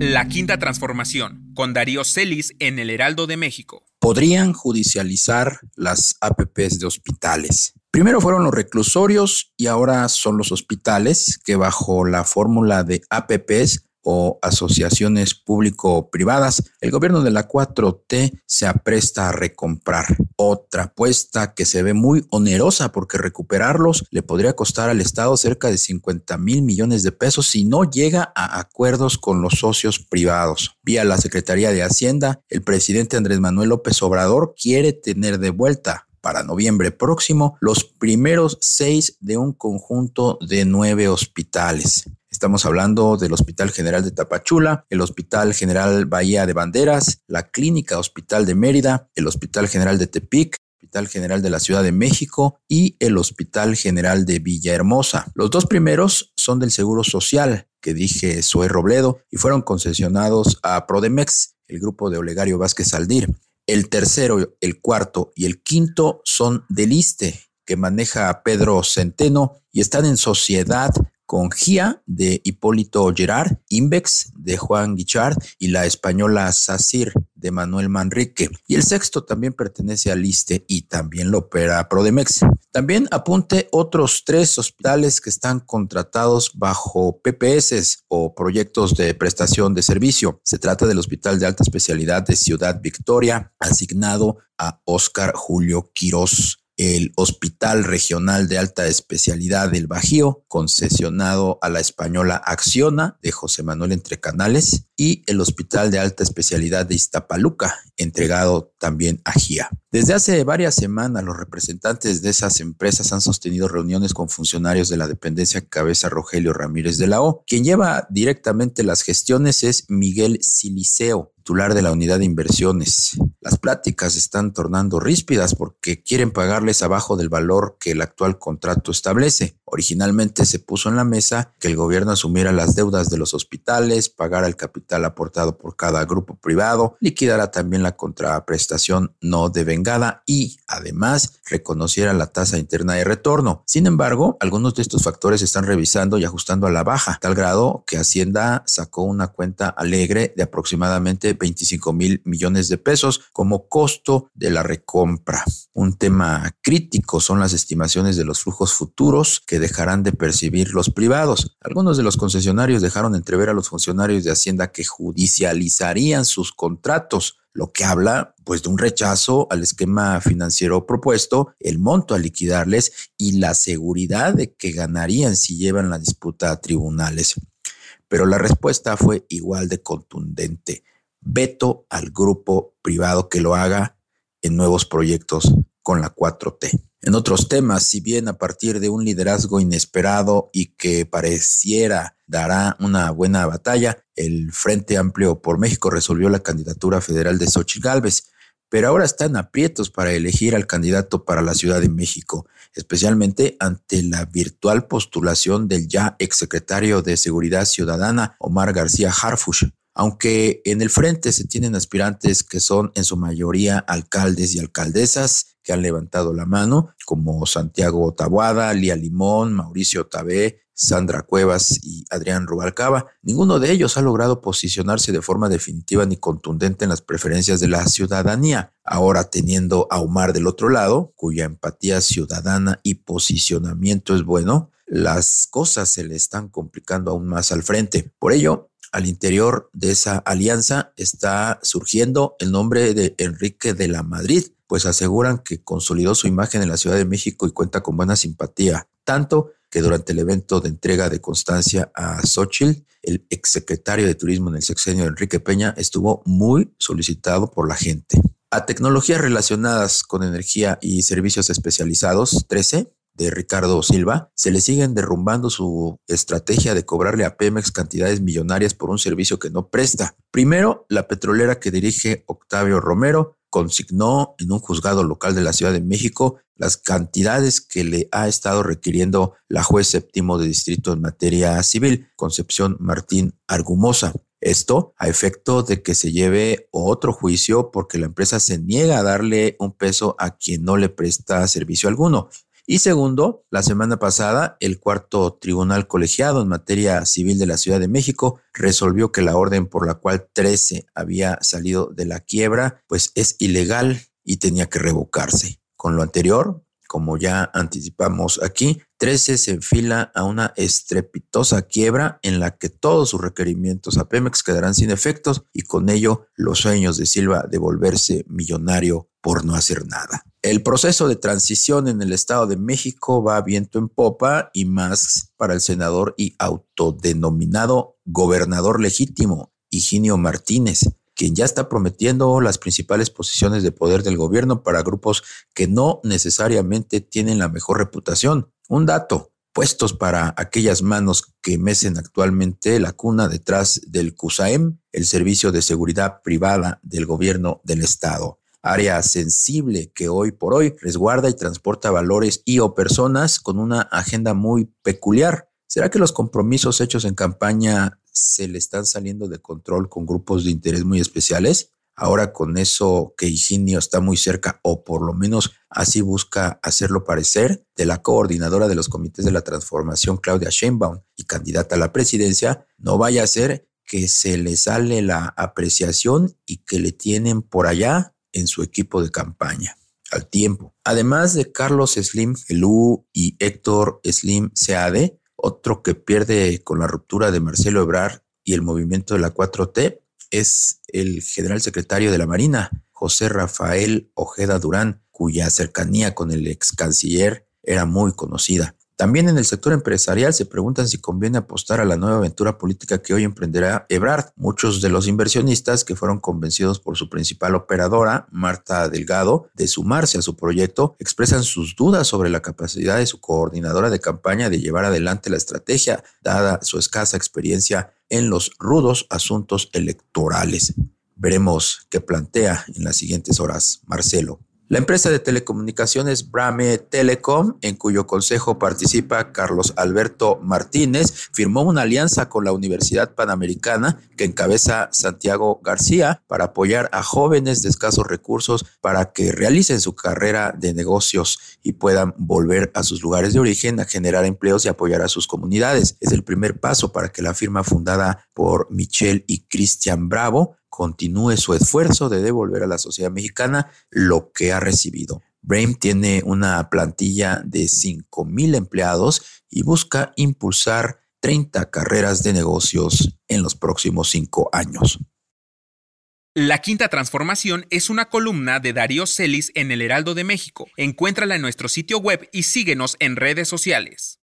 La Quinta Transformación, con Darío Celis en el Heraldo de México. Podrían judicializar las APPs de hospitales. Primero fueron los reclusorios y ahora son los hospitales que bajo la fórmula de APPs o asociaciones público-privadas, el gobierno de la 4T se apresta a recomprar. Otra apuesta que se ve muy onerosa porque recuperarlos le podría costar al Estado cerca de 50 mil millones de pesos si no llega a acuerdos con los socios privados. Vía la Secretaría de Hacienda, el presidente Andrés Manuel López Obrador quiere tener de vuelta para noviembre próximo los primeros seis de un conjunto de nueve hospitales. Estamos hablando del Hospital General de Tapachula, el Hospital General Bahía de Banderas, la Clínica Hospital de Mérida, el Hospital General de Tepic, Hospital General de la Ciudad de México y el Hospital General de Villahermosa. Los dos primeros son del Seguro Social, que dije Zoe Robledo, y fueron concesionados a Prodemex, el grupo de Olegario Vázquez Aldir. El tercero, el cuarto y el quinto son del ISTE, que maneja Pedro Centeno y están en sociedad con GIA de Hipólito Gerard, Invex de Juan Guichard y la española SACIR de Manuel Manrique. Y el sexto también pertenece al ISTE y también lo opera Prodemex. También apunte otros tres hospitales que están contratados bajo PPS o proyectos de prestación de servicio. Se trata del Hospital de Alta Especialidad de Ciudad Victoria, asignado a Óscar Julio Quirós el Hospital Regional de Alta Especialidad del Bajío, concesionado a la española Acciona de José Manuel Entre Canales, y el Hospital de Alta Especialidad de Iztapaluca, entregado también a GIA. Desde hace varias semanas, los representantes de esas empresas han sostenido reuniones con funcionarios de la dependencia cabeza Rogelio Ramírez de la O. Quien lleva directamente las gestiones es Miguel Siliceo, titular de la unidad de inversiones. Las pláticas están tornando ríspidas porque quieren pagarles abajo del valor que el actual contrato establece. Originalmente se puso en la mesa que el gobierno asumiera las deudas de los hospitales, pagara el capital aportado por cada grupo privado, liquidara también la contraprestación no devengada y, además, reconociera la tasa interna de retorno. Sin embargo, algunos de estos factores se están revisando y ajustando a la baja, tal grado que Hacienda sacó una cuenta alegre de aproximadamente 25 mil millones de pesos como costo de la recompra. Un tema crítico son las estimaciones de los flujos futuros que dejarán de percibir los privados. Algunos de los concesionarios dejaron entrever a los funcionarios de Hacienda que judicializarían sus contratos lo que habla pues de un rechazo al esquema financiero propuesto, el monto a liquidarles y la seguridad de que ganarían si llevan la disputa a tribunales. Pero la respuesta fue igual de contundente veto al grupo privado que lo haga en nuevos proyectos con la 4T. En otros temas, si bien a partir de un liderazgo inesperado y que pareciera dará una buena batalla, el Frente Amplio por México resolvió la candidatura federal de Xochitl Gálvez, pero ahora están aprietos para elegir al candidato para la Ciudad de México, especialmente ante la virtual postulación del ya exsecretario de Seguridad Ciudadana, Omar García Harfush, aunque en el frente se tienen aspirantes que son en su mayoría alcaldes y alcaldesas que han levantado la mano, como Santiago Tabuada, Lía Limón, Mauricio Tabé, Sandra Cuevas y Adrián Rubalcaba. Ninguno de ellos ha logrado posicionarse de forma definitiva ni contundente en las preferencias de la ciudadanía. Ahora teniendo a Omar del otro lado, cuya empatía ciudadana y posicionamiento es bueno, las cosas se le están complicando aún más al frente. Por ello, al interior de esa alianza está surgiendo el nombre de Enrique de la Madrid, pues aseguran que consolidó su imagen en la Ciudad de México y cuenta con buena simpatía, tanto que durante el evento de entrega de constancia a Xochitl, el exsecretario de Turismo en el sexenio Enrique Peña estuvo muy solicitado por la gente. A tecnologías relacionadas con energía y servicios especializados, 13, de Ricardo Silva, se le siguen derrumbando su estrategia de cobrarle a Pemex cantidades millonarias por un servicio que no presta. Primero, la petrolera que dirige Octavio Romero consignó en un juzgado local de la Ciudad de México las cantidades que le ha estado requiriendo la juez séptimo de distrito en materia civil, Concepción Martín Argumosa. Esto a efecto de que se lleve otro juicio porque la empresa se niega a darle un peso a quien no le presta servicio alguno Y segundo, la semana pasada, el cuarto tribunal colegiado en materia civil de la Ciudad de México resolvió que la orden por la cual 13 había salido de la quiebra, pues es ilegal y tenía que revocarse. Con lo anterior, como ya anticipamos aquí, 13 se enfila a una estrepitosa quiebra en la que todos sus requerimientos a Pemex quedarán sin efectos y con ello los sueños de Silva de volverse millonario por no hacer nada. El proceso de transición en el Estado de México va viento en popa y más para el senador y autodenominado gobernador legítimo, Higinio Martínez, quien ya está prometiendo las principales posiciones de poder del gobierno para grupos que no necesariamente tienen la mejor reputación. Un dato, puestos para aquellas manos que mecen actualmente la cuna detrás del CUSAEM, el Servicio de Seguridad Privada del Gobierno del Estado. Área sensible que hoy por hoy resguarda y transporta valores y o personas con una agenda muy peculiar. ¿Será que los compromisos hechos en campaña se le están saliendo de control con grupos de interés muy especiales. Ahora con eso que Higinio está muy cerca, o por lo menos así busca hacerlo parecer, de la coordinadora de los comités de la transformación, Claudia Sheinbaum, y candidata a la presidencia, no vaya a ser que se le sale la apreciación y que le tienen por allá en su equipo de campaña al tiempo. Además de Carlos Slim Gelú y Héctor Slim Seade, otro que pierde con la ruptura de Marcelo Ebrard y el movimiento de la 4T es el general secretario de la Marina, José Rafael Ojeda Durán, cuya cercanía con el ex canciller era muy conocida. También en el sector empresarial se preguntan si conviene apostar a la nueva aventura política que hoy emprenderá Ebrard. Muchos de los inversionistas que fueron convencidos por su principal operadora, Marta Delgado, de sumarse a su proyecto, expresan sus dudas sobre la capacidad de su coordinadora de campaña de llevar adelante la estrategia, dada su escasa experiencia en los rudos asuntos electorales. Veremos qué plantea en las siguientes horas Marcelo. La empresa de telecomunicaciones Brame Telecom, en cuyo consejo participa Carlos Alberto Martínez, firmó una alianza con la Universidad Panamericana que encabeza Santiago García para apoyar a jóvenes de escasos recursos para que realicen su carrera de negocios y puedan volver a sus lugares de origen a generar empleos y apoyar a sus comunidades. Es el primer paso para que la firma fundada por Michelle y Cristian Bravo continúe su esfuerzo de devolver a la sociedad mexicana lo que ha recibido. Brain tiene una plantilla de 5 mil empleados y busca impulsar 30 carreras de negocios en los próximos cinco años. La Quinta Transformación es una columna de Darío Celis en el Heraldo de México. Encuéntrala en nuestro sitio web y síguenos en redes sociales.